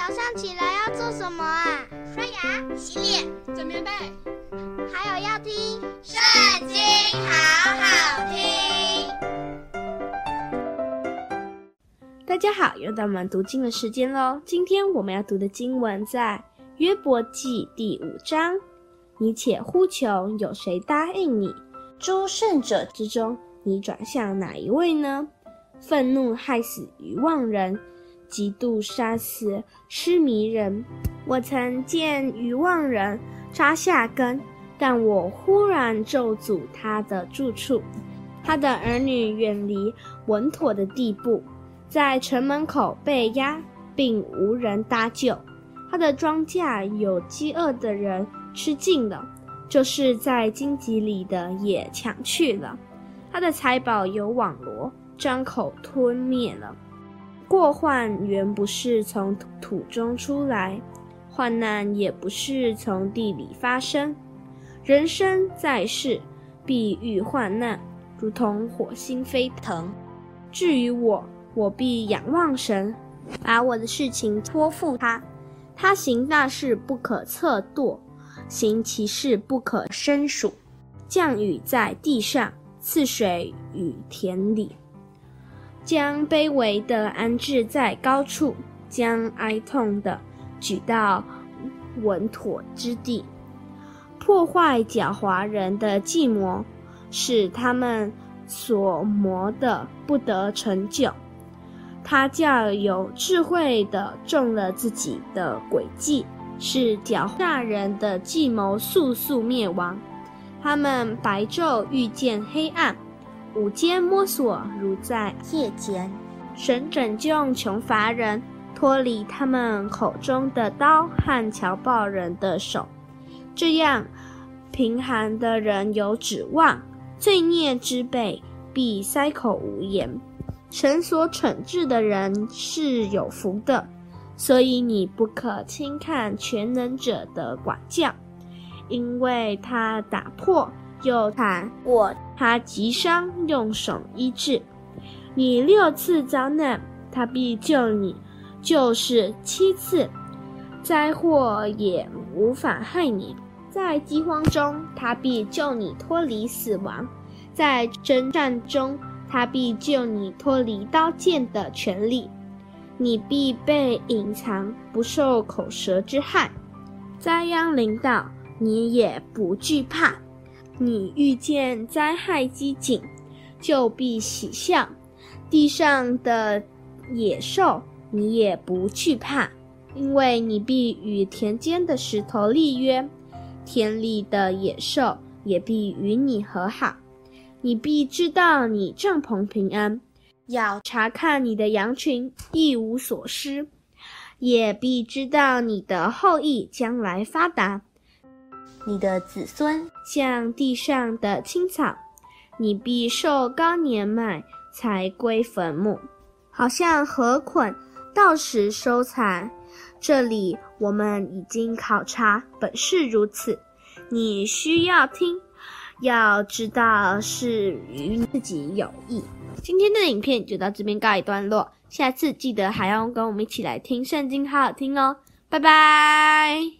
早上起来要做什么啊？刷牙、洗脸、整棉被，还有要听《圣经》，好好听。大家好，又到我们读经的时间喽。今天我们要读的经文在约伯记第五章。你且呼求，有谁答应你？诸圣者之中，你转向哪一位呢？愤怒害死愚妄人。嫉妒杀死痴迷人。我曾见愚妄人扎下根，但我忽然咒诅他的住处。他的儿女远离稳妥的地步，在城门口被压，并无人搭救。他的庄稼有饥饿的人吃尽了，就是在荆棘里的也抢去了。他的财宝有网罗，张口吞灭了。过患原不是从土中出来，患难也不是从地里发生。人生在世，必遇患难，如同火星飞腾。至于我，我必仰望神，把我的事情托付他。他行大事不可测度，行其事不可胜数。降雨在地上，赐水与田里。将卑微的安置在高处，将哀痛的举到稳妥之地，破坏狡猾人的计谋，使他们所谋的不得成就。他叫有智慧的中了自己的诡计，使狡诈人的计谋速速灭亡。他们白昼遇见黑暗。午间摸索，如在夜间。神拯救穷乏人，脱离他们口中的刀和强暴人的手。这样，贫寒的人有指望，罪孽之辈必塞口无言。神所惩治的人是有福的，所以你不可轻看全能者的管教，因为他打破。又砍过他击伤，用手医治。你六次遭难，他必救你；就是七次，灾祸也无法害你。在饥荒中，他必救你脱离死亡；在征战中，他必救你脱离刀剑的权利。你必被隐藏，不受口舌之害。灾殃临到，你也不惧怕。你遇见灾害饥馑，就必喜笑；地上的野兽，你也不惧怕，因为你必与田间的石头立约，田里的野兽也必与你和好。你必知道你帐篷平安，要查看你的羊群，一无所失，也必知道你的后裔将来发达。你的子孙像地上的青草，你必受高年迈才归坟墓，好像禾捆到时收藏。这里我们已经考察，本是如此。你需要听，要知道是与自己有益。今天的影片就到这边告一段落，下次记得还要跟我们一起来听圣经，好好听哦，拜拜。